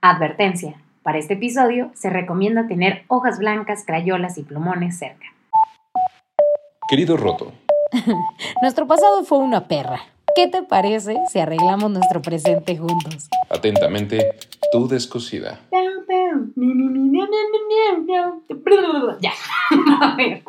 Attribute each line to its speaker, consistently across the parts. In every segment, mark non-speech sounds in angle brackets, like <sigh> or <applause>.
Speaker 1: Advertencia. Para este episodio se recomienda tener hojas blancas, crayolas y plumones cerca.
Speaker 2: Querido Roto, <laughs>
Speaker 1: Nuestro pasado fue una perra. ¿Qué te parece si arreglamos nuestro presente juntos?
Speaker 2: atentamente, tu descosida.
Speaker 1: Ya. A ver.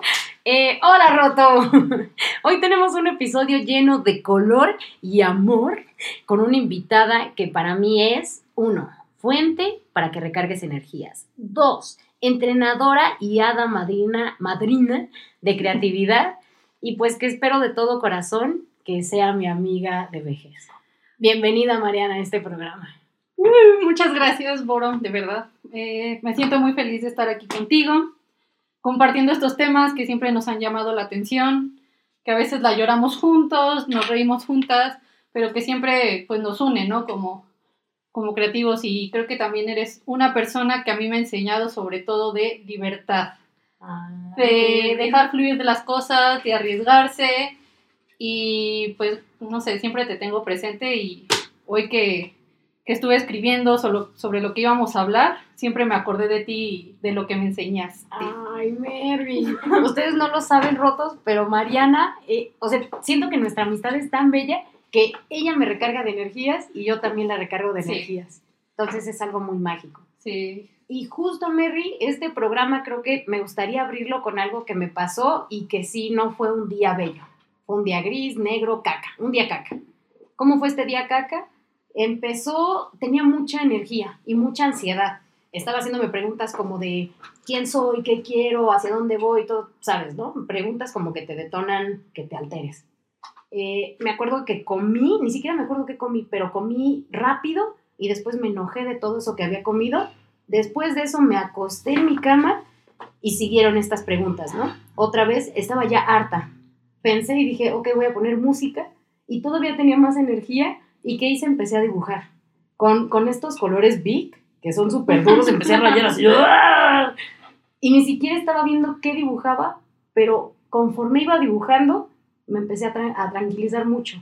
Speaker 1: Eh, hola, Roto. <laughs> Hoy tenemos un episodio lleno de color y amor con una invitada que para mí es, uno, fuente para que recargues energías. Dos, entrenadora y hada madrina, madrina de creatividad. Y pues que espero de todo corazón que sea mi amiga de vejez. Bienvenida, Mariana, a este programa.
Speaker 3: Muchas gracias, Boro, de verdad. Eh, me siento muy feliz de estar aquí contigo, compartiendo estos temas que siempre nos han llamado la atención, que a veces la lloramos juntos, nos reímos juntas, pero que siempre pues, nos une, ¿no? Como, como creativos y creo que también eres una persona que a mí me ha enseñado sobre todo de libertad, de dejar fluir de las cosas, de arriesgarse y pues no sé, siempre te tengo presente y hoy que, que estuve escribiendo solo, sobre lo que íbamos a hablar, siempre me acordé de ti y de lo que me enseñaste.
Speaker 1: Ay, Mary. Ustedes no lo saben, rotos, pero Mariana, eh, o sea, siento que nuestra amistad es tan bella que ella me recarga de energías y yo también la recargo de
Speaker 3: Sí.
Speaker 1: energías. Entonces es algo muy mágico.
Speaker 3: Sí,
Speaker 1: Y justo, Mary, este programa creo que me gustaría abrirlo con algo que me pasó y que sí no fue un día bello. Fue un día gris, negro, caca. Un día caca. ¿Cómo fue este día caca? Empezó, tenía mucha energía y mucha ansiedad. Estaba haciéndome preguntas como de quién soy, qué quiero, hacia dónde voy, todo, ¿sabes? ¿No? Preguntas como que te detonan, que te alteres. Eh, me acuerdo que comí, ni siquiera me acuerdo qué comí, pero comí rápido y después me enojé de todo eso que había comido Después de eso me acosté en mi cama y siguieron estas preguntas, ¿no? Otra vez estaba ya harta. Pensé y dije, ok, voy a poner música y todavía tenía más energía y ¿qué hice? Empecé a dibujar. Con, con estos colores big, que son súper duros, empecé a rayar así. ¡ah! Y ni siquiera estaba viendo qué dibujaba, pero conforme iba dibujando, me empecé a, tra- a tranquilizar mucho.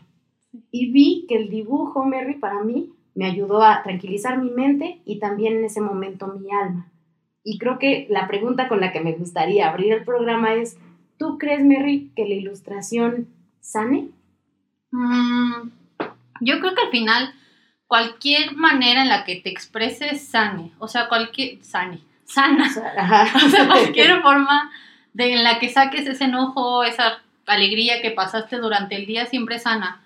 Speaker 1: Y vi que el dibujo, Mary, para mí, me ayudó a tranquilizar mi mente y también en ese momento mi alma. Y creo que la pregunta con la que me gustaría abrir el programa es, ¿tú crees, Mary, que la ilustración sane?
Speaker 3: Mm, yo creo que al final cualquier manera en la que te expreses sane, o sea, cualquier sane, sana, o sea, <laughs> cualquier <laughs> forma de en la que saques ese enojo, esa alegría que pasaste durante el día siempre sana.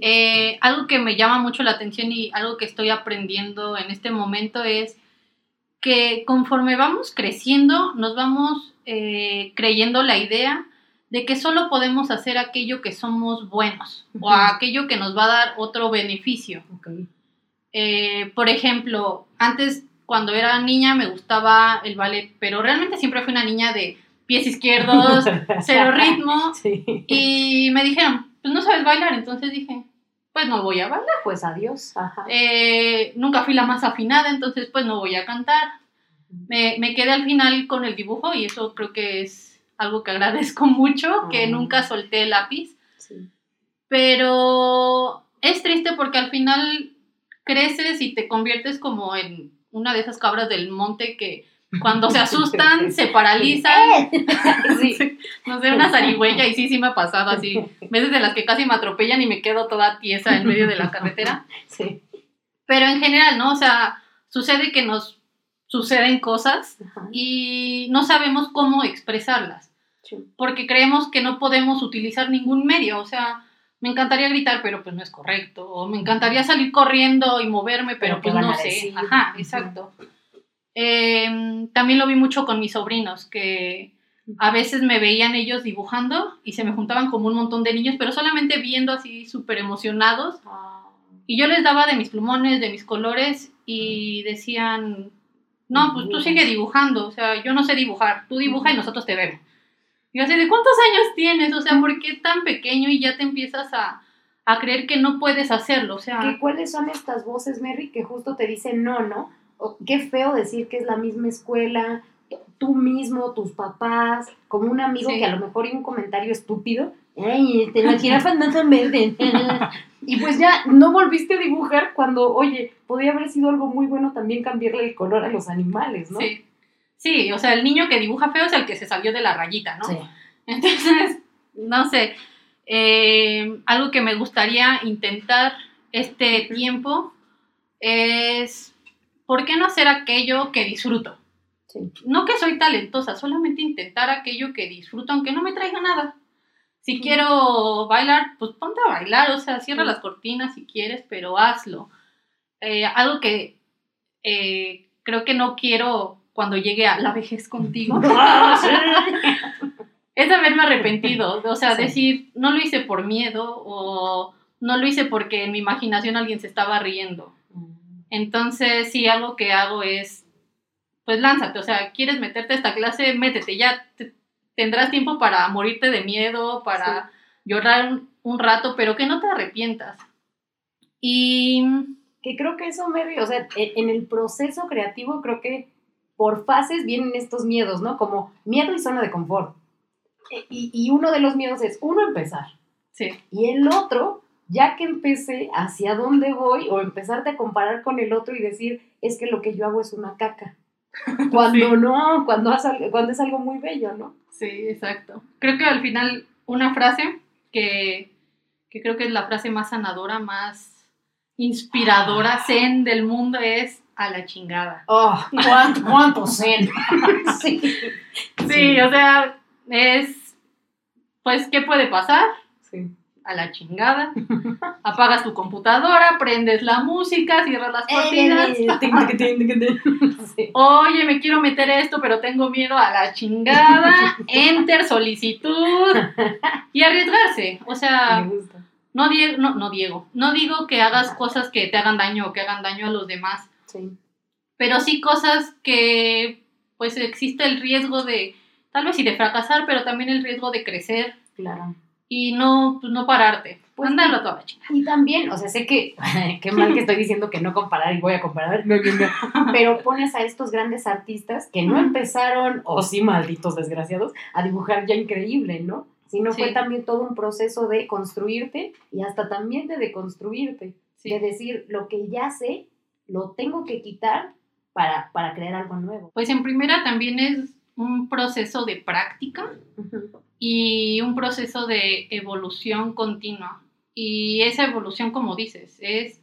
Speaker 3: Eh, algo que me llama mucho la atención y algo que estoy aprendiendo en este momento es que conforme vamos creciendo, nos vamos eh, creyendo la idea de que solo podemos hacer aquello que somos buenos o aquello que nos va a dar otro beneficio. Eh, por ejemplo, antes cuando era niña me gustaba el ballet, pero realmente siempre fui una niña de pies izquierdos, <laughs> cero ritmo,
Speaker 1: Sí.
Speaker 3: y me dijeron, pues no sabes bailar, entonces dije, pues no voy a bailar.
Speaker 1: Pues adiós. Ajá.
Speaker 3: Eh, nunca fui la más afinada, entonces pues no voy a cantar. Me, me quedé al final con el dibujo y eso creo que es algo que agradezco <laughs> mucho, que
Speaker 1: Ah.
Speaker 3: nunca solté el lápiz.
Speaker 1: Sí.
Speaker 3: Pero es triste porque al final creces y te conviertes como en una de esas cabras del monte que cuando se asustan se paralizan. <laughs> Sí, no sé, una zarigüeya y sí, sí me ha pasado así. Veces de las que casi me atropellan y me quedo toda tiesa en medio de la carretera.
Speaker 1: Sí.
Speaker 3: Pero en general, ¿no? O sea, sucede que nos suceden cosas
Speaker 1: Ajá.
Speaker 3: y no sabemos cómo expresarlas
Speaker 1: Sí.
Speaker 3: porque creemos que no podemos utilizar ningún medio. O sea, me encantaría gritar, pero pues no es correcto. O me encantaría salir corriendo y moverme, pero,
Speaker 1: Pero ¿qué
Speaker 3: pues no sé. Ajá, exacto. Eh, también lo vi mucho con mis sobrinos, que a veces me veían ellos dibujando y se me juntaban como un montón de niños, pero solamente viendo así súper emocionados.
Speaker 1: Ah,
Speaker 3: Y yo les daba de mis plumones, de mis colores y decían, no, pues tú sigue dibujando, o sea, yo no sé dibujar, tú dibuja y nosotros te vemos. Y yo así, ¿de cuántos años tienes? O sea, ¿por qué tan pequeño y ya te empiezas a, a creer que no puedes hacerlo? O sea,
Speaker 1: ¿Qué- ¿Cuáles son estas voces, Mary, que justo te dicen no, no? O, qué feo decir que es la misma escuela, tú mismo, tus papás, como un amigo
Speaker 3: Sí.
Speaker 1: que a lo mejor hay un comentario estúpido Ay, este, las jirafas <laughs> no son verdes. <laughs> y pues ya no volviste a dibujar cuando, oye, podría haber sido algo muy bueno también cambiarle el color a los animales, ¿no?
Speaker 3: Sí. Sí, o sea, el niño que dibuja feo es el que se salió de la rayita, ¿no?
Speaker 1: Sí.
Speaker 3: Entonces, no sé, eh, algo que me gustaría intentar este tiempo es, ¿por qué no hacer aquello que disfruto?
Speaker 1: Sí.
Speaker 3: No que soy talentosa, solamente intentar aquello que disfruto, aunque no me traiga nada. Si quiero bailar, pues ponte a bailar, o sea, cierra
Speaker 1: Sí.
Speaker 3: las cortinas si quieres, pero hazlo. Eh, algo que eh, creo que no quiero cuando llegue a la vejez contigo <laughs> es haberme arrepentido, o sea, decir, no lo hice por miedo o no lo hice porque en mi imaginación alguien se estaba riendo. Entonces, sí, algo que hago es, pues lánzate, o sea, quieres meterte a esta clase, métete, ya te- tendrás tiempo para morirte de miedo, para llorar un, un rato, pero que no te arrepientas. Y
Speaker 1: Que creo que eso, Mary, o sea, e- en el proceso creativo creo que por fases vienen estos miedos, ¿no? Como miedo y zona de confort. E- Y, y uno de los miedos es, uno, empezar.
Speaker 3: sí,
Speaker 1: Y el otro, ya que empecé, ¿hacia dónde voy? O empezarte a comparar con el otro y decir, es que lo que yo hago es una caca. <laughs> Cuando
Speaker 3: Sí.
Speaker 1: no, cuando, es algo muy bello, ¿no?
Speaker 3: sí, exacto. Creo que al final una frase que, que creo que es la frase más sanadora, más inspiradora, zen del mundo es a la chingada.
Speaker 1: Oh, <laughs> ¿cuánto, cuánto zen? <laughs> sí.
Speaker 3: Sí, o sea, es, pues, ¿qué puede pasar?
Speaker 1: Sí.
Speaker 3: A la chingada. Apagas tu computadora, prendes la música, cierras las cortinas. Oye, me quiero meter esto, pero tengo miedo a la chingada. Enter, solicitud y arriesgarse. O sea, no, die- no, no Diego, no digo que hagas cosas que te hagan daño o que hagan daño a los demás,
Speaker 1: Sí.
Speaker 3: pero sí cosas que pues existe el riesgo de, tal vez sí de fracasar, pero también el riesgo de crecer
Speaker 1: Claro.
Speaker 3: Y no, pues, no pararte.
Speaker 1: Pues
Speaker 3: Mandarlo
Speaker 1: sí.
Speaker 3: a toda la.
Speaker 1: Y también, o sea, sé que, <laughs> qué mal que estoy diciendo que no comparar y voy a comparar, no, no, no. <laughs> pero pones a estos grandes artistas que no empezaron, o sí, malditos desgraciados, a dibujar ya increíble, ¿no? Sino fue
Speaker 3: Sí.
Speaker 1: también todo un proceso de construirte y hasta también de deconstruirte,
Speaker 3: Sí.
Speaker 1: de decir, lo que ya sé, lo tengo que quitar para, para crear algo nuevo.
Speaker 3: Pues en primera también es un proceso de práctica y un proceso de evolución continua. Y esa evolución, como dices, es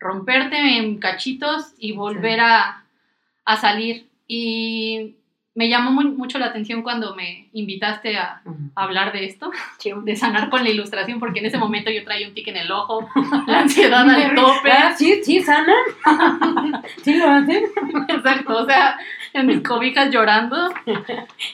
Speaker 3: romperte en cachitos y volver a, a salir. Y me llamó muy- mucho la atención cuando me invitaste a, a hablar de esto, de sanar con la ilustración, porque en ese momento yo traía un tic en el ojo, <laughs> la ansiedad al tope.
Speaker 1: Ah, Sí, sí, sana. <laughs> sí lo hacen. <laughs>
Speaker 3: Exacto, o sea, en mis cobijas llorando.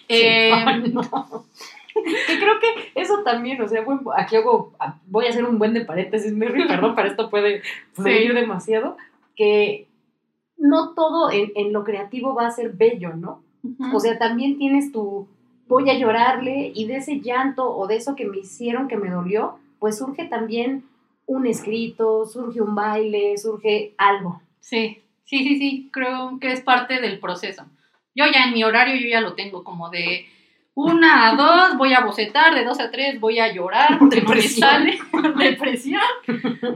Speaker 3: Eh,
Speaker 1: Ay, no. <laughs> Que creo que eso también, o sea, buen- aquí hago, voy a hacer un buen de paréntesis, Mary, perdón, para esto puede fluir
Speaker 3: Sí.
Speaker 1: demasiado, que no todo en, en lo creativo va a ser bello, ¿no? O sea, también tienes tu, voy a llorarle y de ese llanto o de eso que me hicieron que me dolió, pues surge también un escrito, surge un baile, surge algo.
Speaker 3: Sí, sí, sí, sí, creo que es parte del proceso. Yo ya en mi horario, yo ya lo tengo como de una a dos, voy a bocetar, de dos a tres voy a llorar, porque no me
Speaker 1: Depresión.
Speaker 3: sale, <laughs> depresión.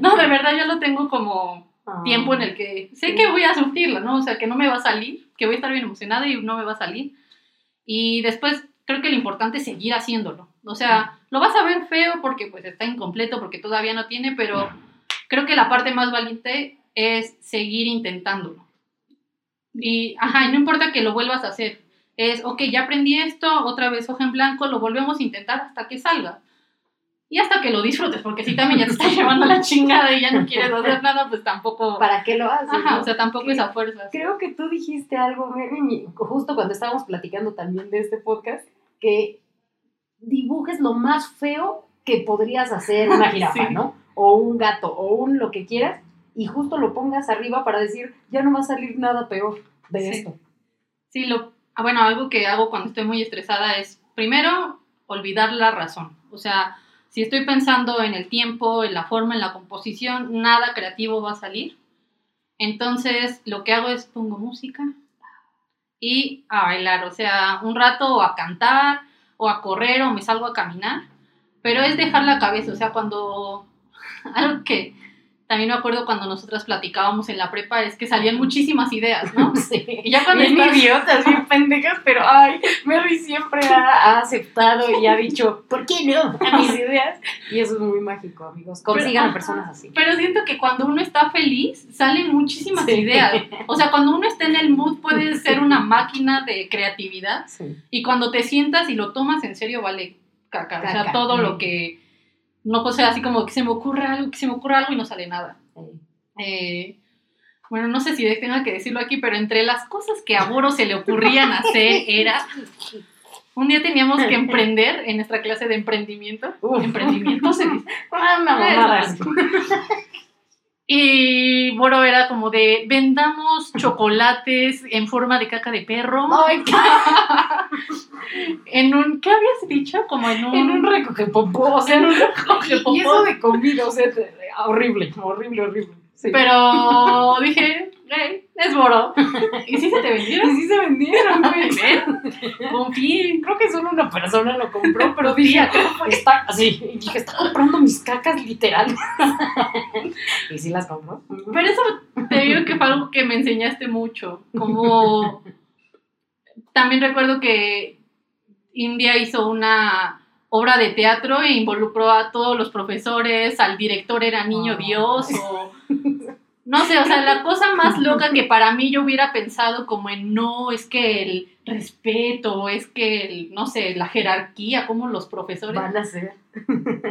Speaker 3: No, de verdad yo lo tengo como tiempo en el que sé que voy a sufrirlo, ¿no? O sea, que no me va a salir, que voy a estar bien emocionada y no me va a salir. Y después creo que lo importante es seguir haciéndolo. O sea, lo vas a ver feo porque pues está incompleto, porque todavía no tiene, pero creo que la parte más valiente es seguir intentándolo. Y, ajá, y no importa que lo vuelvas a hacer. Es, ok, ya aprendí esto, otra vez hoja en blanco, lo volvemos a intentar hasta que salga. Y hasta que lo disfrutes, porque si también ya te estás <laughs> llevando la chingada y ya no quieres hacer nada, pues tampoco...
Speaker 1: ¿Para qué lo haces?
Speaker 3: Ajá,
Speaker 1: no?
Speaker 3: o sea, tampoco
Speaker 1: Que-
Speaker 3: es a fuerzas.
Speaker 1: Creo que tú dijiste algo, Mary, justo cuando estábamos platicando también de este podcast, que dibujes lo más feo que podrías hacer una <laughs> jirafa,
Speaker 3: Sí.
Speaker 1: ¿no? O un gato, o un lo que quieras, y justo lo pongas arriba para decir, ya no va a salir nada peor de
Speaker 3: Sí.
Speaker 1: esto.
Speaker 3: Sí, lo, bueno, algo que hago cuando estoy muy estresada es, primero, olvidar la razón. O sea, si estoy pensando en el tiempo, en la forma, en la composición, nada creativo va a salir. Entonces, lo que hago es pongo música y a bailar, o sea, un rato o a cantar o a correr o me salgo a caminar pero es dejar la cabeza, o sea, cuando <laughs> algo que también me acuerdo cuando nosotras platicábamos en la prepa es que salían muchísimas ideas, ¿no? <laughs>
Speaker 1: Sí.
Speaker 3: Y ya cuando
Speaker 1: Bien
Speaker 3: estás-
Speaker 1: idiotas, bien <laughs> pendejas, pero ay, Mary siempre ha, aceptado y ha dicho, ¿por qué no? <laughs> A mis ideas. Y eso es muy mágico, amigos. Consigan
Speaker 3: Pero,
Speaker 1: a personas así.
Speaker 3: Pero siento que cuando uno está feliz, salen muchísimas
Speaker 1: Sí.
Speaker 3: ideas. O sea, cuando uno está en el mood, puedes ser una máquina de creatividad.
Speaker 1: Sí.
Speaker 3: Y cuando te sientas y lo tomas en serio, vale caca. O sea,
Speaker 1: Caca.
Speaker 3: todo lo que. No, o sea, así como que se me ocurre algo, que se me ocurre algo y no sale nada. Eh, bueno, no sé si tenga que decirlo aquí, pero entre las cosas que a Boro se le ocurrían hacer era. Un día teníamos que emprender en nuestra clase de emprendimiento.
Speaker 1: Uf.
Speaker 3: Emprendimiento se dice. <laughs>
Speaker 1: Ah.
Speaker 3: Eso. Y Boro era como de vendamos chocolates en forma de caca de perro.
Speaker 1: Ay, <laughs> qué-
Speaker 3: En un, ¿qué habías dicho? Como en un,
Speaker 1: en un recoge popó, o sea, en un <laughs>
Speaker 3: recoge
Speaker 1: Y eso de comida, o sea, horrible, horrible, horrible. Sí.
Speaker 3: Pero dije, "Ey, es Boro. <laughs> ¿Y sí se te
Speaker 1: Y
Speaker 3: vendieron?
Speaker 1: sí se vendieron, güey. <laughs>
Speaker 3: Confíen.
Speaker 1: Creo que solo una persona lo compró, <laughs> pero dije, está así. Y dije, está comprando mis cacas literal. y sí las compró.
Speaker 3: Pero eso te digo que fue algo que me enseñaste mucho. Como también recuerdo que India hizo una obra de teatro e involucró a todos los profesores, al director era niño
Speaker 1: Ah.
Speaker 3: Dios o no sé, o sea, la cosa más loca que para mí yo hubiera pensado como en no, es que el respeto, es que el, no sé, la jerarquía, como los profesores.
Speaker 1: Van a ser.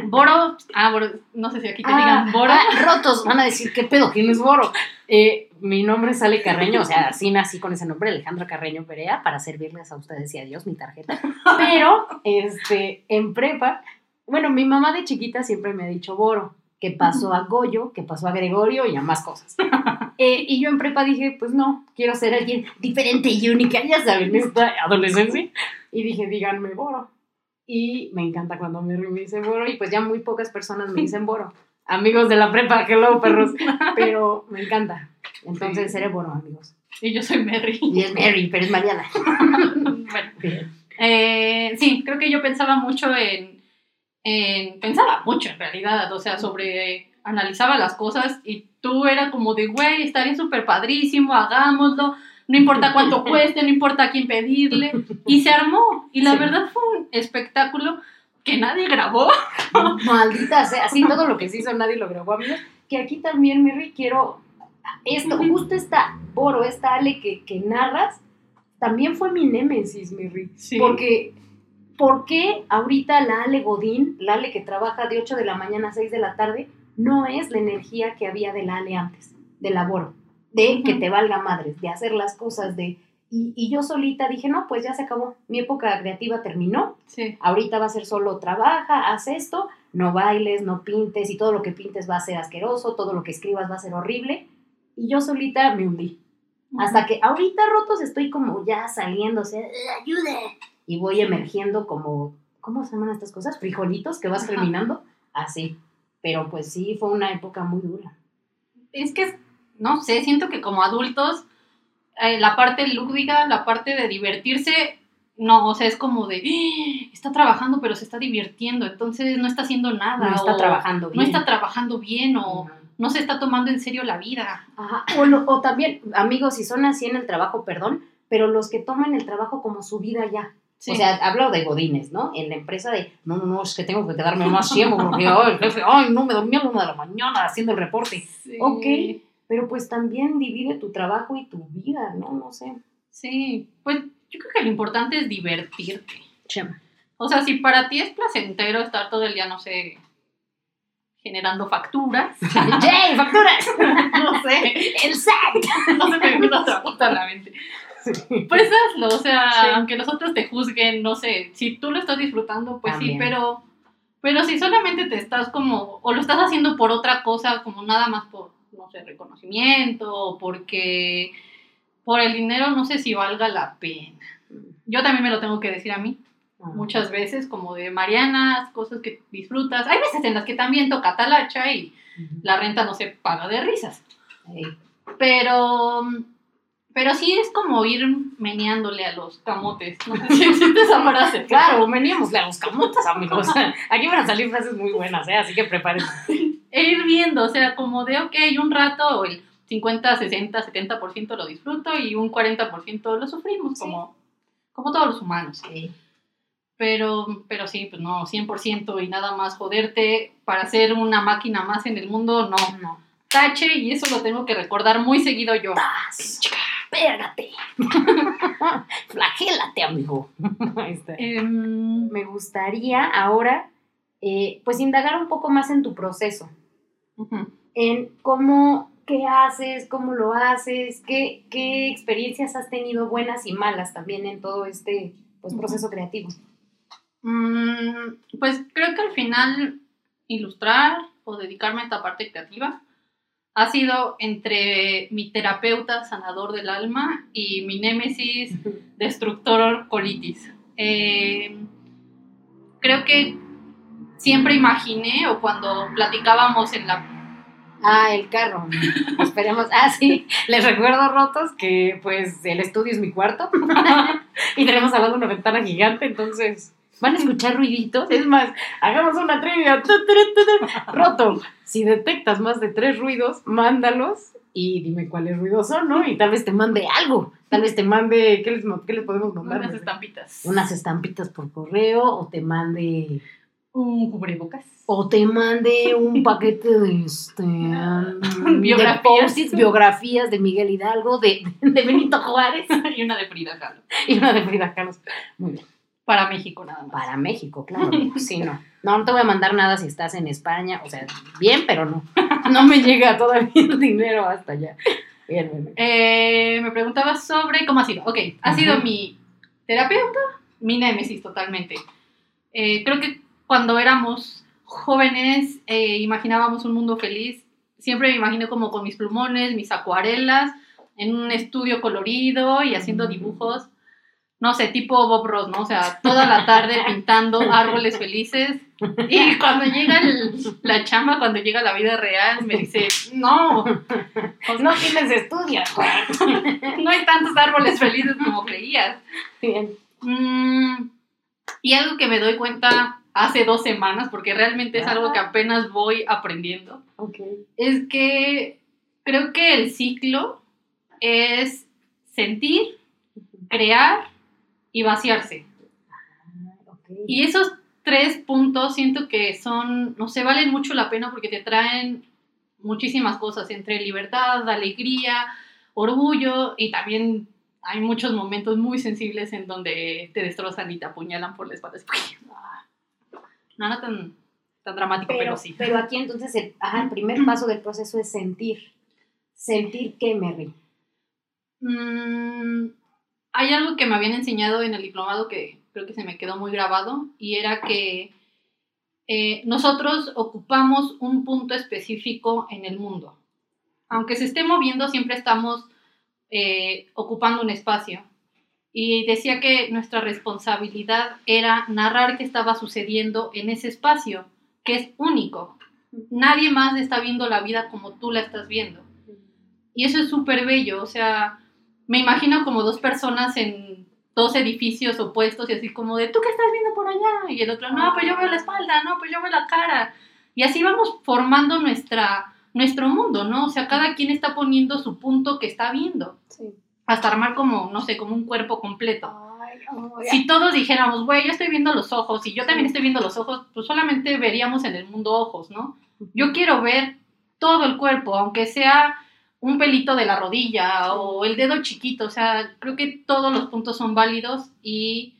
Speaker 3: Boro, ah, Boro, no sé si aquí te
Speaker 1: Ah,
Speaker 3: digan Boro.
Speaker 1: ah, rotos, van a decir, ¿qué pedo? ¿Quién es Boro? Eh, mi nombre es Ale Carreño, o sea, así nací con ese nombre, Alejandra Carreño Perea, para servirles a ustedes y a Dios mi tarjeta. Pero, este, en prepa, bueno, mi mamá de chiquita siempre me ha dicho Boro, que pasó a Goyo, que pasó a Gregorio y a más cosas. <laughs> Eh, y yo en prepa dije, pues no, quiero ser alguien diferente y única, ya saben, esta adolescencia. Y dije, díganme Boro. Y me encanta cuando me me dicen Boro, y pues ya muy pocas personas me dicen Boro. Amigos de la prepa, hello, perros. <laughs> Pero me encanta. Entonces seré Boro, amigos.
Speaker 3: Y yo soy Mary.
Speaker 1: Y es Mary, pero es Mariana. <laughs>
Speaker 3: bueno, eh, sí, creo que yo pensaba mucho en, en- Pensaba mucho en realidad, o sea, sobre. Analizaba las cosas y tú era como de, güey, estaría súper padrísimo, hagámoslo, no importa cuánto <laughs> cueste, no importa a quién pedirle. Y se armó. Y la
Speaker 1: Sí.
Speaker 3: verdad fue un espectáculo que nadie grabó. <laughs>
Speaker 1: Maldita sea, así todo lo que se hizo nadie lo grabó, amigos. Que aquí también, Mary, quiero esto, justo esta Boro, esta Ale que, que narras, también fue mi némesis, Mary.
Speaker 3: Sí.
Speaker 1: Porque, ¿por qué ahorita la Ale Godín, la Ale que trabaja de 8 de la mañana a 6 de la tarde, no es la energía que había de la Ale antes, de laboro, de que te valga madres, de hacer las cosas, de... Y, y yo solita dije, no, pues ya se acabó, mi época creativa terminó,
Speaker 3: Sí.
Speaker 1: ahorita va a ser solo trabaja, haz esto, no bailes, no pintes y todo lo que pintes va a ser asqueroso, todo lo que escribas va a ser horrible. Y yo solita me hundí. Hasta que ahorita rotos estoy como ya "Eh, ayude. Y voy emergiendo como, ¿cómo se llaman estas cosas? Frijolitos que vas
Speaker 3: Ajá.
Speaker 1: germinando. Así. Pero pues sí, fue una época muy dura.
Speaker 3: es que, no sé, siento que como adultos, eh, la parte lúdica, la parte de divertirse, no, o sea, es como de, "Ah, está trabajando, pero se está divirtiendo, entonces no está haciendo nada.
Speaker 1: No está
Speaker 3: o
Speaker 1: trabajando bien.
Speaker 3: No está trabajando bien o
Speaker 1: Ujú.
Speaker 3: no se está tomando en serio la vida.
Speaker 1: Ajá, O, lo- o también, amigos, si son así en el trabajo, perdón, pero los que toman el trabajo como su vida ya.
Speaker 3: Sí.
Speaker 1: O sea, hablo de Godines, ¿no? En la empresa de, no, no, no, es que tengo que quedarme <laughs> más tiempo porque, ay, el jefe, ay, no, me dormí a la una de la mañana haciendo el reporte.
Speaker 3: Sí.
Speaker 1: Ok, pero pues también divide tu trabajo y tu vida, ¿no? No sé.
Speaker 3: Sí, pues yo creo que lo importante es divertirte.
Speaker 1: Chema.
Speaker 3: O sea, si para ti es placentero estar todo el día, no sé, generando facturas, <laughs>
Speaker 1: ¡Yay, facturas! <laughs>
Speaker 3: no sé,
Speaker 1: ¡El SAT!
Speaker 3: no se me viene otra cosa a la mente. Pues hazlo, o sea,
Speaker 1: Sí.
Speaker 3: aunque los otros te juzguen, no sé, si tú lo estás disfrutando, pues sí, pero, pero si solamente te estás como, o lo estás haciendo por otra cosa, como nada más por, no sé, reconocimiento, o porque por el dinero, no sé si valga la pena. Yo también me lo tengo que decir a mí, muchas veces, como de Marianas, cosas que disfrutas. Hay veces en las que también toca talacha y la renta no se paga de risas. Pero, Pero sí es como ir meneándole a los camotes. No <laughs> sé si existe esa frase.
Speaker 1: Claro, veníamosle a los camotes, amigos. <laughs> Aquí van a salir frases muy buenas, ¿eh? Así que prepárense.
Speaker 3: E ir viendo, o sea, como de, ok, un rato, el 50, 60, 70% lo disfruto y un 40% lo sufrimos,
Speaker 1: Sí.
Speaker 3: como, como todos los humanos.
Speaker 1: Sí.
Speaker 3: Pero, pero sí, pues no, 100% y nada más joderte para ser una máquina más en el mundo, no.
Speaker 1: No.
Speaker 3: Tache, y eso lo tengo que recordar muy seguido yo.
Speaker 1: ¡Tas! ¡Pégate! <laughs> Flagélate, amigo. <laughs> Ahí está.
Speaker 3: Em,
Speaker 1: Me gustaría ahora, eh, pues, indagar un poco más en tu proceso. En cómo, qué haces, cómo lo haces, qué, qué experiencias has tenido buenas y malas también en todo este pues, proceso creativo.
Speaker 3: Mm, pues creo que al final ilustrar o dedicarme a esta parte creativa ha sido entre mi terapeuta sanador del alma y mi némesis destructor colitis. Eh, creo que siempre imaginé o cuando platicábamos en la...
Speaker 1: Ah, el carro. <laughs> Esperemos. Ah, sí. Les recuerdo, rotos, que pues el estudio es mi cuarto. <laughs> <laughs> y tenemos al lado una ventana gigante, entonces van a escuchar ruiditos. Es más, hagamos una trivia. Roto. Si detectas más de tres ruidos, mándalos y dime cuáles ruidos son, ¿no? Y tal vez te mande algo. Tal vez te mande. ¿Qué les, qué les podemos mandar?
Speaker 3: unas estampitas.
Speaker 1: Unas estampitas por correo o te mande.
Speaker 3: Un cubrebocas.
Speaker 1: O te mande un paquete de este. <laughs>
Speaker 3: Biografías.
Speaker 1: De biografías de Miguel Hidalgo, de, de Benito Juárez <laughs>
Speaker 3: y una de Frida Kahlo.
Speaker 1: y una de Frida Kahlo. Muy bien.
Speaker 3: Para México nada más.
Speaker 1: Para México, claro. <laughs> Sí, no. No, no te voy a mandar nada si estás en España. O sea, bien, pero no. <laughs> No me llega todavía el dinero hasta allá. Bien, bien, bien.
Speaker 3: Eh, me preguntabas sobre cómo ha sido. Ok, ha sido mi terapeuta, mi némesis totalmente. Eh, creo que cuando éramos jóvenes eh, imaginábamos un mundo feliz. Siempre me imagino como con mis plumones, mis acuarelas, en un estudio colorido y haciendo dibujos. No sé, tipo Bob Ross, ¿no? O sea, toda la tarde <laughs> pintando árboles felices. Y cuando llega el- la chamba, cuando llega la vida real, me dice, no,
Speaker 1: No tienes estudios, <laughs>
Speaker 3: no hay tantos árboles felices como creías.
Speaker 1: Bien.
Speaker 3: Mm, y algo que me doy cuenta hace dos semanas, porque realmente es algo que apenas voy aprendiendo, es que creo que el ciclo es sentir, crear y vaciarse.
Speaker 1: Ok.
Speaker 3: Y esos tres puntos siento que son, no sé, valen mucho la pena porque te traen muchísimas cosas, entre libertad, alegría, orgullo y también hay muchos momentos muy sensibles en donde te destrozan y te apuñalan por la espalda. Nada tan, tan dramático, pero,
Speaker 1: Pero,
Speaker 3: sí.
Speaker 1: pero aquí entonces el, ajá, el primer paso del proceso es sentir. Sentir que me río.
Speaker 3: Mm, hay algo que me habían enseñado en el diplomado que creo que se me quedó muy grabado y era que eh, nosotros ocupamos un punto específico en el mundo. Aunque se esté moviendo, siempre estamos eh, ocupando un espacio. Y decía que nuestra responsabilidad era narrar qué estaba sucediendo en ese espacio, que es único. Nadie más está viendo la vida como tú la estás viendo. Y eso es súper bello, o sea, me imagino como dos personas en dos edificios opuestos y así como de, ¿tú qué estás viendo por allá? Y el otro, no, pues yo veo la espalda, no, pues yo veo la cara. Y así vamos formando nuestra, nuestro mundo, ¿no? O sea, cada quien está poniendo su punto que está viendo,
Speaker 1: Sí.
Speaker 3: hasta armar como, no sé, como un cuerpo completo.
Speaker 1: Ay,
Speaker 3: Si todos dijéramos, güey, yo estoy viendo los ojos y yo también estoy viendo los ojos, pues solamente veríamos en el mundo ojos, ¿no? Yo quiero ver todo el cuerpo, aunque sea un pelito de la rodilla o el dedo chiquito, o sea, creo que todos los puntos son válidos y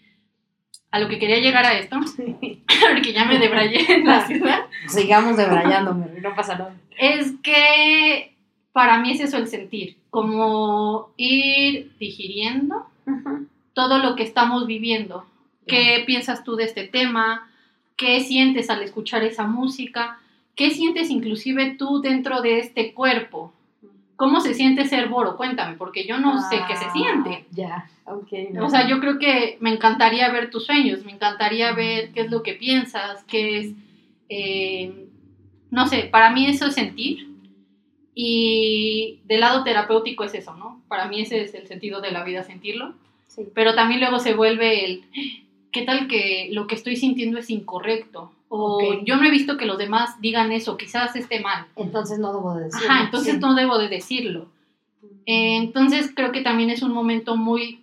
Speaker 3: a lo que quería llegar a esto, porque <laughs> ya me debrayé en la ciudad,
Speaker 1: Sigamos <laughs> debrayándome, no pasa nada.
Speaker 3: es que para mí es eso el sentir, como ir digiriendo todo lo que estamos viviendo. ¿Qué piensas tú de este tema? ¿Qué sientes al escuchar esa música? ¿Qué sientes inclusive tú dentro de este cuerpo? ¿Cómo se siente ser Boro? Cuéntame, porque yo no sé qué se
Speaker 1: Ah,
Speaker 3: siente.
Speaker 1: Ya, ok.
Speaker 3: O sea, yo creo que me encantaría ver tus sueños, me encantaría ver qué es lo que piensas, qué es, eh, no sé, para mí eso es sentir. Y del lado terapéutico es eso, ¿no? Para mí ese es el sentido de la vida, sentirlo.
Speaker 1: Sí.
Speaker 3: Pero también luego se vuelve el, ¿qué tal que lo que estoy sintiendo es incorrecto? O
Speaker 1: Ok.
Speaker 3: yo no he visto que los demás digan eso, quizás esté mal.
Speaker 1: Entonces no debo de decirlo.
Speaker 3: Ajá, entonces
Speaker 1: Sí.
Speaker 3: no debo de decirlo. Entonces creo que también es un momento muy,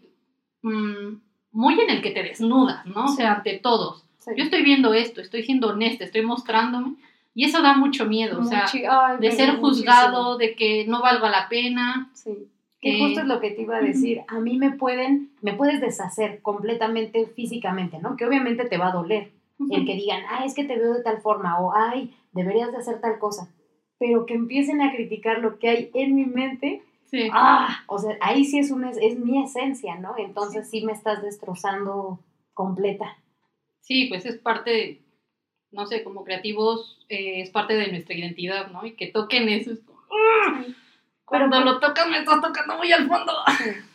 Speaker 3: mm, muy en el que te desnudas, ¿no? O
Speaker 1: Sí.
Speaker 3: sea, ante todos.
Speaker 1: Sí.
Speaker 3: Yo estoy viendo esto, estoy siendo honesta, estoy mostrándome. Y eso da mucho miedo, o sea,
Speaker 1: Muchi- ay,
Speaker 3: de ser juzgado, de que no valga la pena.
Speaker 1: muchísimo. Sí. Que justo es lo que te iba a decir. A mí me pueden, me puedes deshacer completamente físicamente, ¿no? Que obviamente te va a doler. El que digan, ay, es que te veo de tal forma, o ay, deberías de hacer tal cosa. Pero que empiecen a criticar lo que hay en mi mente,
Speaker 3: Sí.
Speaker 1: ah, o sea, ahí sí es, una, es mi esencia, ¿no? Entonces sí me estás destrozando completa.
Speaker 3: Sí, pues es parte, no sé, como creativos, eh, es parte de nuestra identidad, ¿no? Y que toquen eso es como, ¡ah! Cuando
Speaker 1: Pero-
Speaker 3: lo tocan me estás tocando muy al fondo.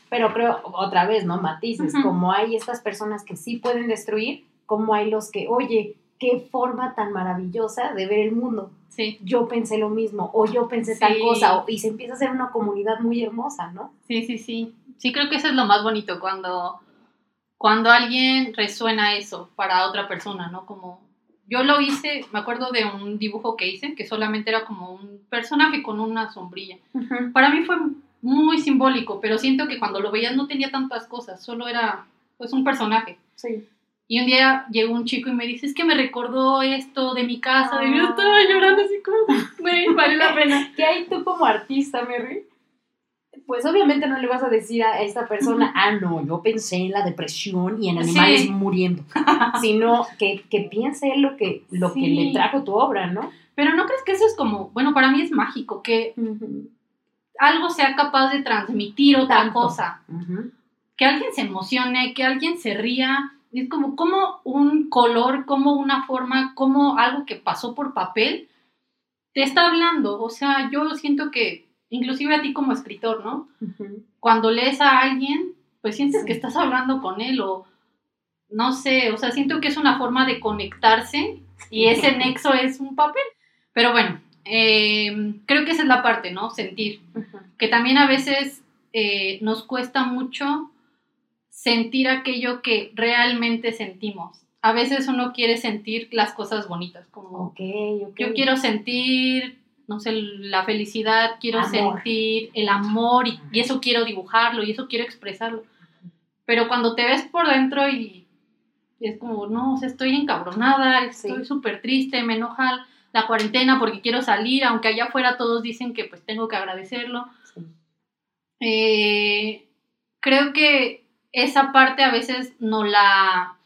Speaker 1: Pero creo, otra vez, ¿no? Matices,
Speaker 3: Ujú.
Speaker 1: como hay estas personas que sí pueden destruir, como hay los que, oye, qué forma tan maravillosa de ver el mundo.
Speaker 3: Sí,
Speaker 1: Yo pensé lo mismo, o yo pensé tal cosa, o- y se empieza a hacer una comunidad muy hermosa, ¿no?
Speaker 3: sí, sí, sí. Sí, creo que eso es lo más bonito cuando, cuando alguien resuena eso para otra persona, ¿no? Como yo lo hice, me acuerdo de un dibujo que hice que solamente era como un personaje con una sombrilla. Para mí fue muy simbólico, pero siento que cuando lo veías no tenía tantas cosas, solo era pues un personaje.
Speaker 1: Sí.
Speaker 3: Y un día llegó un chico y me dice, es que me recordó esto de mi casa. Y yo
Speaker 1: Ah.
Speaker 3: estaba llorando así como, güey, vale la pena. <laughs>
Speaker 1: ¿Qué hay tú como artista, Mary? Pues obviamente no le vas a decir a esta persona, ah, no, yo pensé en la depresión y en animales
Speaker 3: Sí.
Speaker 1: muriendo, <laughs> sino que, que piense lo que, lo que le trajo tu obra, ¿no?
Speaker 3: Pero ¿no crees que eso es como, bueno, para mí es mágico, que algo sea capaz de transmitir otra
Speaker 1: Tanto.
Speaker 3: cosa? Que alguien se emocione, que alguien se ría. Es como, como un color, como una forma, como algo que pasó por papel, te está hablando. O sea, yo siento que, inclusive a ti como escritor, ¿no? Cuando lees a alguien, pues sientes
Speaker 1: Sí.
Speaker 3: que estás hablando con él o no sé, o sea, siento que es una forma de conectarse y ese nexo es un papel. Pero bueno, eh, creo que esa es la parte, ¿no? Sentir. Que también a veces eh, nos cuesta mucho sentir aquello que realmente sentimos. A veces uno quiere sentir las cosas bonitas, como yo quiero sentir, no sé, la felicidad, quiero
Speaker 1: Amor.
Speaker 3: sentir el amor y, y eso quiero dibujarlo y eso quiero expresarlo. Pero cuando te ves por dentro y, y es como, no, o sea, estoy encabronada, estoy
Speaker 1: Sí.
Speaker 3: súper triste, me enoja la cuarentena porque quiero salir, aunque allá afuera todos dicen que pues tengo que agradecerlo.
Speaker 1: Sí.
Speaker 3: Eh, creo que esa parte a veces no la...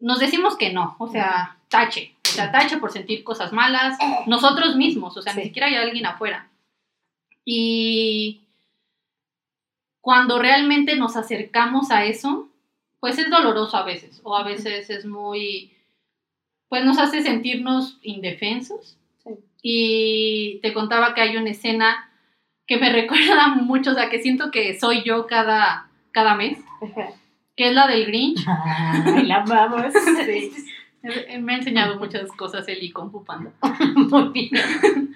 Speaker 3: Nos decimos que no, o sea, tache, o sea, tache por sentir cosas malas, nosotros mismos, o sea, ni
Speaker 1: Sí.
Speaker 3: siquiera hay alguien afuera. Y cuando realmente nos acercamos a eso, pues es doloroso a veces, o a veces es muy, pues nos hace sentirnos indefensos.
Speaker 1: Sí.
Speaker 3: Y te contaba que hay una escena que me <laughs> recuerda mucho, o sea, que siento que soy yo cada, cada mes, que es la del Grinch. <laughs>
Speaker 1: Ay, la amamos. <laughs> Sí.
Speaker 3: Eh, Me ha enseñado muchas cosas él y con Panda. <laughs>
Speaker 1: Muy bien.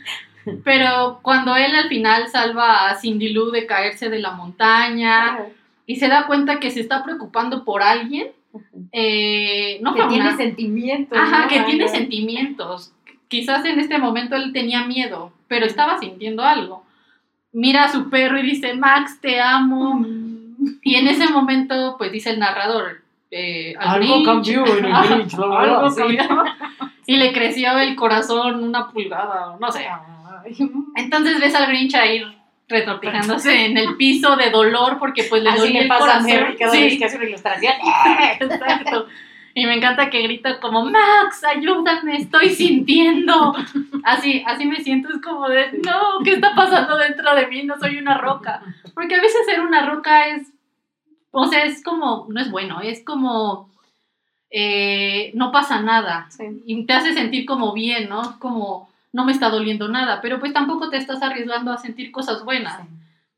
Speaker 3: Pero cuando él al final salva a Cindy Lou de caerse de la montaña y se da cuenta que se está preocupando por alguien, eh, no
Speaker 1: que
Speaker 3: fue
Speaker 1: tiene
Speaker 3: una-
Speaker 1: sentimientos.
Speaker 3: Ajá,
Speaker 1: ¿no?
Speaker 3: que
Speaker 1: Ay,
Speaker 3: tiene
Speaker 1: no.
Speaker 3: sentimientos. Quizás en este momento él tenía miedo, pero estaba sintiendo algo. Mira a su perro y dice, Max, te amo.
Speaker 1: Mm.
Speaker 3: Y en ese momento, pues dice el narrador, eh, al
Speaker 1: Algo
Speaker 3: Grinch,
Speaker 1: cambió en el Grinch, la verdad,
Speaker 3: algo
Speaker 1: sí.
Speaker 3: cambió. Y le creció el corazón una pulgada, o no sé. Entonces ves al Grinch ahí retortijándose en el piso de dolor porque pues le
Speaker 1: Así le
Speaker 3: el
Speaker 1: pasa a
Speaker 3: corazón.
Speaker 1: Mary cada
Speaker 3: Sí,
Speaker 1: vez que hace una ilustración. <laughs>
Speaker 3: exacto. Y me encanta que grita como, Max, ayúdame, estoy sintiendo. Así, así me siento, es como de, no, ¿qué está pasando dentro de mí? No soy una roca. Porque a veces ser una roca es, o sea, es como, no es bueno, es como, eh, no pasa nada.
Speaker 1: Sí.
Speaker 3: Y te hace sentir como bien, ¿no? Como, no me está doliendo nada, pero pues tampoco te estás arriesgando a sentir cosas buenas.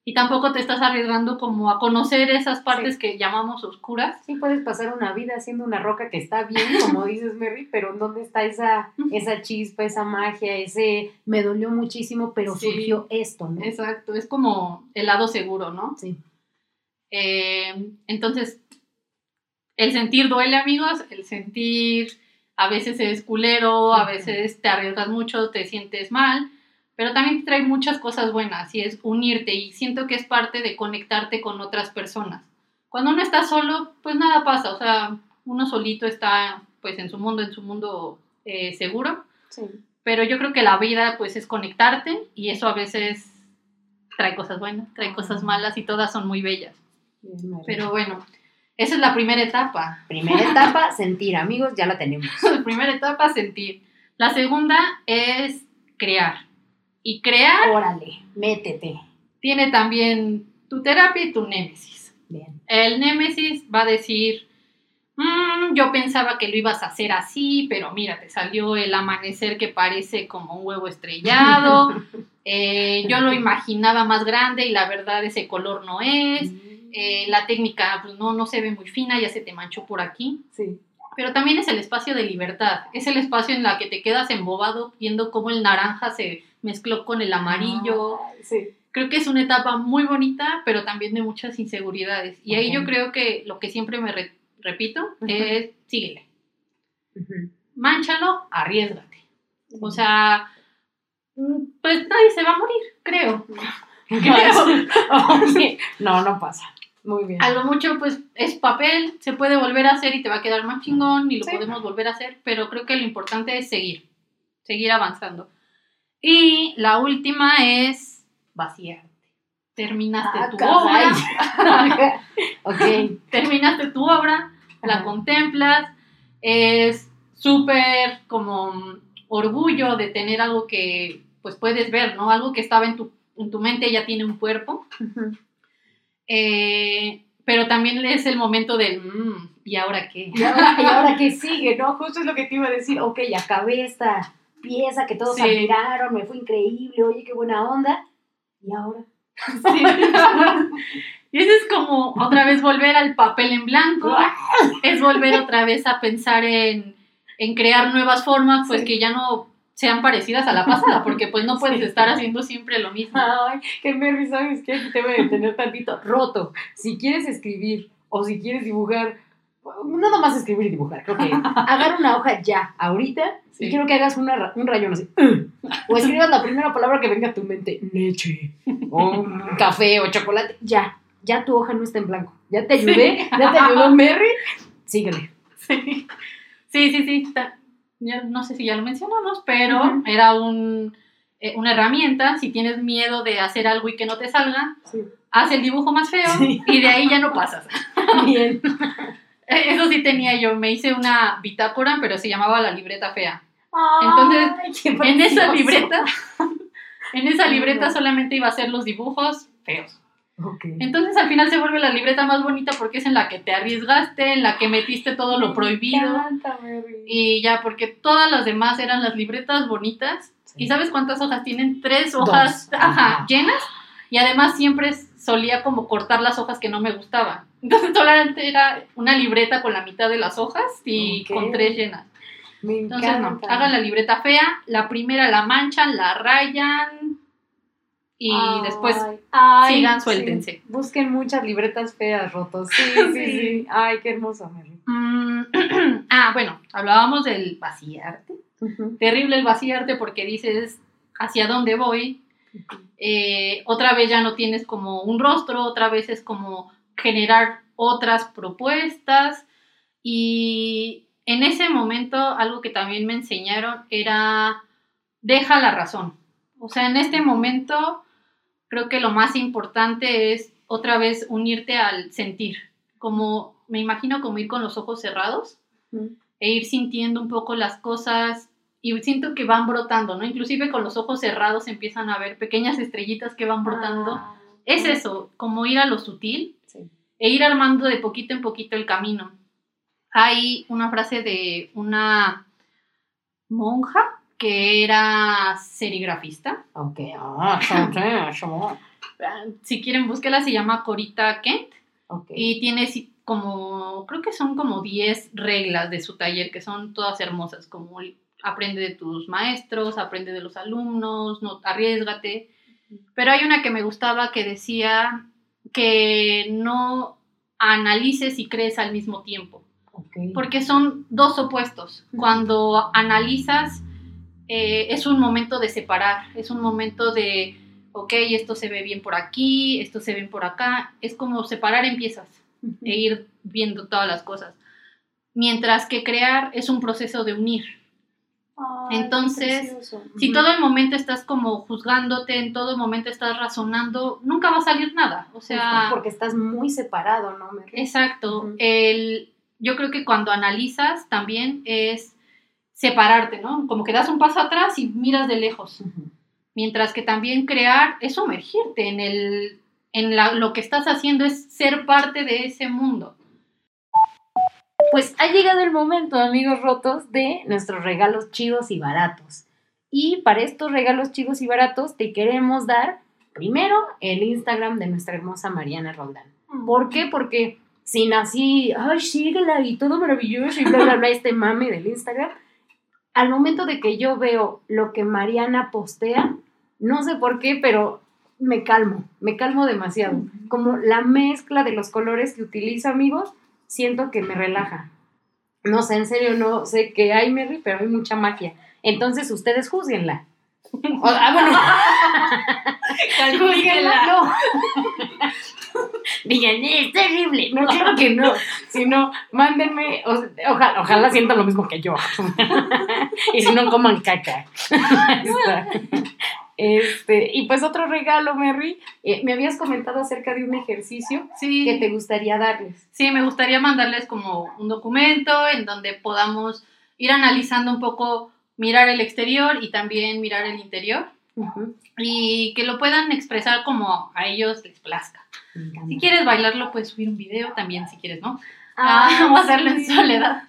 Speaker 3: y tampoco te estás arriesgando como a conocer esas partes que llamamos oscuras.
Speaker 1: Sí, puedes pasar una vida haciendo una roca que está bien, como <laughs> dices, Mary, pero ¿en dónde está esa, esa chispa, esa magia, ese me dolió muchísimo, pero surgió esto, ¿no?
Speaker 3: Exacto, es como el lado seguro, ¿no?
Speaker 1: Sí.
Speaker 3: Eh, entonces, el sentir duele, amigos, el sentir a veces es culero, a veces te arriesgas mucho, te sientes mal, pero también te trae muchas cosas buenas y es unirte y siento que es parte de conectarte con otras personas. Cuando uno está solo, pues nada pasa, o sea, uno solito está pues en su mundo, en su mundo eh, seguro,
Speaker 1: Sí.
Speaker 3: pero yo creo que la vida pues es conectarte y eso a veces trae cosas buenas, trae cosas malas y todas son muy bellas.
Speaker 1: Bien.
Speaker 3: Pero bueno, esa es la primera etapa.
Speaker 1: Primera <laughs> etapa, sentir, amigos, ya la tenemos. <laughs>
Speaker 3: La primera etapa, sentir. La segunda es crear. Y crear
Speaker 1: Órale, métete.
Speaker 3: tiene también tu terapia y tu némesis.
Speaker 1: Bien.
Speaker 3: El némesis va a decir, "Mm, yo pensaba que lo ibas a hacer así, pero mira, te salió el amanecer que parece como un huevo estrellado. <laughs> Eh, yo lo imaginaba más grande y la verdad ese color no es. Eh, la técnica pues, no, no se ve muy fina, ya se te manchó por aquí.
Speaker 1: Sí.
Speaker 3: Pero también es el espacio de libertad, es el espacio en la que te quedas embobado viendo cómo el naranja se mezcló con el amarillo.
Speaker 1: Ah, sí.
Speaker 3: Creo que es una etapa muy bonita, pero también de muchas inseguridades. Y ahí yo creo que lo que siempre me re- repito es síguele,
Speaker 1: Ujú.
Speaker 3: mánchalo, arriesgate. O sea, mm, pues nadie se va a morir, creo. <laughs> <laughs> <laughs>
Speaker 1: No, no pasa. Muy bien.
Speaker 3: A lo mucho, pues es papel, se puede volver a hacer y te va a quedar más chingón y lo
Speaker 1: Sí.
Speaker 3: podemos volver a hacer, pero creo que lo importante es seguir, seguir avanzando. Y la última es vaciarte. Terminaste
Speaker 1: Ah,
Speaker 3: tu
Speaker 1: caray.
Speaker 3: obra, <laughs>
Speaker 1: ok.
Speaker 3: terminaste tu obra, la
Speaker 1: Ajá.
Speaker 3: contemplas, es súper como orgullo de tener algo que pues puedes ver, ¿no? Algo que estaba en tu, en tu mente ya tiene un cuerpo.
Speaker 1: Ujú.
Speaker 3: Eh, pero también es el momento del, "Mm, ¿y ahora qué?
Speaker 1: ¿Y ahora, ¿Y ahora qué <laughs> sigue? ¿No? Justo es lo que te iba a decir. Ok, acabé esta pieza que todos
Speaker 3: Sí.
Speaker 1: admiraron, me fue increíble, oye, qué buena onda. ¿Y ahora?
Speaker 3: Sí. <laughs> y eso es como otra vez volver al papel en blanco, <laughs> es volver otra vez a pensar en, en crear nuevas formas, pues
Speaker 1: Sí.
Speaker 3: que ya no sean parecidas a la pasada, porque pues no <laughs> puedes
Speaker 1: Sí.
Speaker 3: estar haciendo siempre lo mismo.
Speaker 1: Ay, qué Mary, ¿sabes qué? Aquí te voy a detener tantito. Roto. Si quieres escribir o si quieres dibujar, no nomás escribir y dibujar, creo que <laughs> agarra una hoja ya, ahorita,
Speaker 3: Sí.
Speaker 1: y quiero que hagas una un rayón así. O escribas la primera palabra que venga a tu mente, leche, o café, o chocolate. Ya, ya tu hoja no está en blanco. Ya te ayudé, ya te ayudó <laughs> Mary. Síguele.
Speaker 3: Sí, sí, sí. sí, ta- ya no sé si ya lo mencionamos, pero era un, eh, una herramienta. Si tienes miedo de hacer algo y que no te salga,
Speaker 1: Sí.
Speaker 3: haz el dibujo más feo
Speaker 1: Sí.
Speaker 3: y de ahí ya no pasas. <laughs>
Speaker 1: Bien. <laughs>
Speaker 3: Eh, Eso sí tenía yo, me hice una bitácora, pero se llamaba la libreta fea. Entonces,
Speaker 1: Ay,
Speaker 3: En esa libreta, <laughs> en esa libreta solamente iba a hacer los dibujos feos.
Speaker 1: Ok.
Speaker 3: Entonces al final se vuelve la libreta más bonita porque es en la que te arriesgaste, en la que metiste todo lo prohibido.
Speaker 1: encanta.
Speaker 3: Y ya, porque todas las demás eran las libretas bonitas.
Speaker 1: Sí.
Speaker 3: ¿Y sabes cuántas hojas tienen? Tres hojas ajá, llenas. Y además siempre solía como cortar las hojas que no me gustaban. Entonces solamente era una libreta con la mitad de las hojas y
Speaker 1: Ok.
Speaker 3: con tres llenas.
Speaker 1: Me
Speaker 3: Entonces no, hagan la libreta fea. La primera la manchan, la rayan y
Speaker 1: Ay,
Speaker 3: después
Speaker 1: ay,
Speaker 3: sigan,
Speaker 1: sí.
Speaker 3: suéltense.
Speaker 1: Busquen muchas libretas feas, rotos. Sí, <laughs> sí, sí.
Speaker 3: Sí.
Speaker 1: Ay, qué hermoso, Mary.
Speaker 3: Mm, <clears throat> ah, bueno, hablábamos del vaciarte. Terrible el vaciarte porque dices hacia dónde voy. Eh, otra vez ya no tienes como un rostro, otra vez es como generar otras propuestas. Y en ese momento algo que también me enseñaron era deja la razón. O sea, en este momento creo que lo más importante es otra vez unirte al sentir. Como me imagino como ir con los ojos cerrados e ir sintiendo un poco las cosas y siento que van brotando, ¿no? Inclusive con los ojos cerrados empiezan a ver pequeñas estrellitas que van brotando.
Speaker 1: Ah,
Speaker 3: Es eso, como ir a lo sutil
Speaker 1: Sí.
Speaker 3: e ir armando de poquito en poquito el camino. Hay una frase de una monja que era serigrafista
Speaker 1: Ok. Ah, <laughs>
Speaker 3: ah, si quieren, búsquela, se llama Corita Kent.
Speaker 1: Ok.
Speaker 3: Y tiene como, creo que son como 10 reglas de su taller, que son todas hermosas, como aprende de tus maestros, aprende de los alumnos, no, arriesgate. Pero hay una que me gustaba que decía que no analices y crees al mismo tiempo,
Speaker 1: ok.
Speaker 3: porque son dos opuestos. Cuando analizas, eh, es un momento de separar, es un momento de, ok, esto se ve bien por aquí, esto se ve bien por acá, es como separar en piezas e ir viendo todas las cosas. Mientras que crear es un proceso de unir.
Speaker 1: Ay,
Speaker 3: Entonces. Si todo el momento estás como juzgándote, en todo momento estás razonando, nunca va a salir nada. O sea,
Speaker 1: porque estás muy separado, ¿no?
Speaker 3: Exacto.
Speaker 1: Ujú.
Speaker 3: El, yo creo que cuando analizas también es separarte, ¿no? Como que das un paso atrás y miras de lejos. Mientras que también crear es sumergirte en el en la- lo que estás haciendo es ser parte de ese mundo.
Speaker 1: Pues ha llegado el momento, amigos rotos, de nuestros regalos chidos y baratos. Y para estos regalos chidos y baratos te queremos dar primero el Instagram de nuestra hermosa Mariana Roldán. ¿Por qué? Porque sin así, ay, síguela y todo maravilloso y bla, bla, bla, este mame del Instagram, al momento de que yo veo lo que Mariana postea, no sé por qué, pero me calmo, me calmo demasiado. Como la mezcla de los colores que utiliza, amigos, siento que me relaja. No sé, en serio, no sé qué hay, Mary, pero hay mucha magia. Entonces, ustedes juzguenla. <laughs> Ah, bueno, <laughs> no. <laughs> <laughs> Digan, "Eh, es terrible. No, claro que no. Si no, mándenme, o- ojalá, ojalá sientan lo mismo que yo. <laughs> y si no, coman caca. <laughs> Este, y pues otro regalo, Mary. eh, me habías comentado acerca de un ejercicio
Speaker 3: Sí.
Speaker 1: que te gustaría darles.
Speaker 3: Sí, me gustaría mandarles como un documento en donde podamos ir analizando un poco, mirar el exterior y también mirar el interior y que lo puedan expresar como a ellos les plazca. Si quieres bailarlo, puedes subir un video también, si quieres, ¿no?
Speaker 1: Ah,
Speaker 3: Ah, <laughs> o hacerlo en soledad.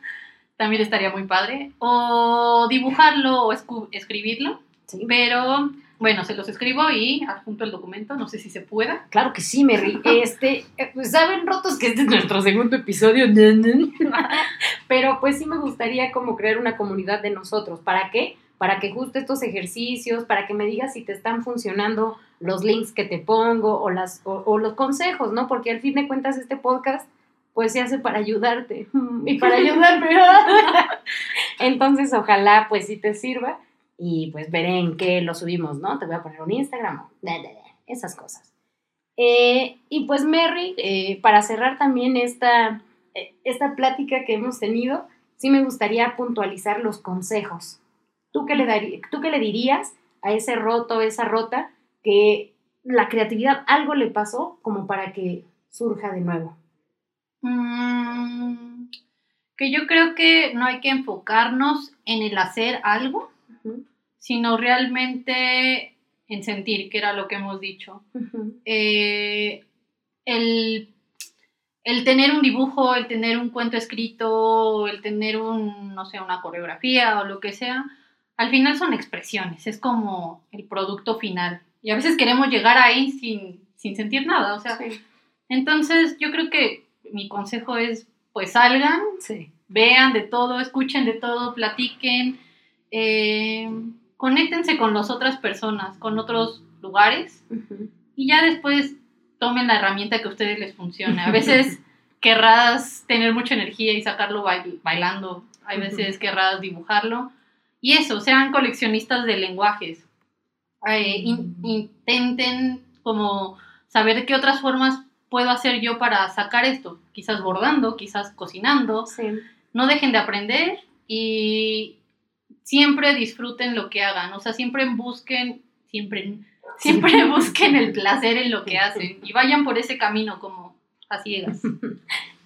Speaker 3: También estaría muy padre. O dibujarlo o escribirlo.
Speaker 1: Sí.
Speaker 3: Pero bueno, se los escribo y adjunto el documento. No sé si se pueda.
Speaker 1: Claro que sí, Mary. <laughs> Este, eh, pues, saben rotos que este es nuestro segundo episodio, <laughs> pero pues sí me gustaría como crear una comunidad de nosotros. ¿Para qué? Para que justo estos ejercicios, para que me digas si te están funcionando los links que te pongo o, las, o, los consejos, ¿no? Porque al fin de cuentas este podcast pues se hace para ayudarte <laughs> y para ayudarme. <laughs> Entonces ojalá pues sí te sirva y pues veré en qué lo subimos, ¿no? Te voy a poner un Instagram, esas cosas. Eh, y pues Mary, eh, para cerrar también esta, eh, esta plática que hemos tenido, sí me gustaría puntualizar los consejos. ¿Tú qué, le darí- ¿Tú qué le dirías a ese roto, esa rota, que la creatividad algo le pasó como para que surja de nuevo?
Speaker 3: Mm, que yo creo que no hay que enfocarnos en el hacer algo, sino realmente en sentir, que era lo que hemos dicho. Eh, el, el tener un dibujo, el tener un cuento escrito, el tener un, no sé, una coreografía o lo que sea, al final son expresiones, es como el producto final. Y a veces queremos llegar ahí sin, sin sentir nada, o sea,
Speaker 1: Sí,
Speaker 3: entonces yo creo que mi consejo es, pues salgan,
Speaker 1: sí.
Speaker 3: vean de todo, escuchen de todo, platiquen, eh, conéctense con las otras personas, con otros lugares y ya después tomen la herramienta que a ustedes les funcione. A veces <laughs> querrás tener mucha energía y sacarlo bail- bailando, hay veces querrás dibujarlo y eso, sean coleccionistas de lenguajes. Eh, in- intenten como saber qué otras formas puedo hacer yo para sacar esto, quizás bordando, quizás cocinando,
Speaker 1: Sí.
Speaker 3: no dejen de aprender y siempre disfruten lo que hagan, o sea, siempre busquen, siempre, siempre <laughs> busquen el placer en lo que hacen y vayan por ese camino como a ciegas. <laughs>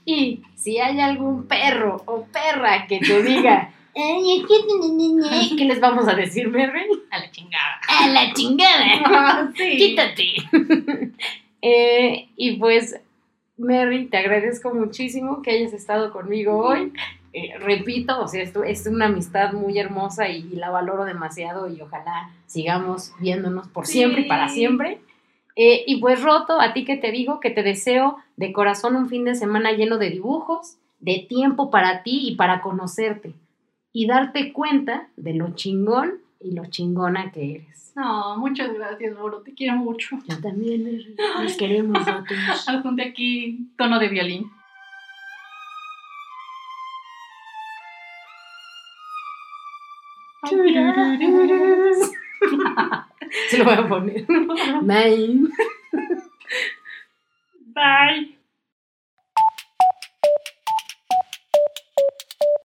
Speaker 1: Y si hay algún perro o perra que te diga, "Ay, es que- <laughs> ¿qué les vamos a decir, Mary?
Speaker 3: A la chingada.
Speaker 1: A la chingada. <laughs>
Speaker 3: Sí.
Speaker 1: Quítate. <laughs> Eh, y pues, Mary, te agradezco muchísimo que hayas estado conmigo hoy. Eh, repito, o sea, esto es una amistad muy hermosa y, la valoro demasiado y ojalá sigamos viéndonos por
Speaker 3: Sí.
Speaker 1: siempre y para siempre. Eh, y pues Roto, a ti que te digo, que te deseo de corazón un fin de semana lleno de dibujos, de tiempo para ti y para conocerte y darte cuenta de lo chingón y lo chingona que eres.
Speaker 3: No, muchas gracias, Boro. Te quiero mucho.
Speaker 1: Yo también nos queremos, Rotos. <laughs>
Speaker 3: Adjunte aquí tono de violín. <laughs>
Speaker 1: Se lo voy a poner. <laughs> Bye.
Speaker 3: Bye.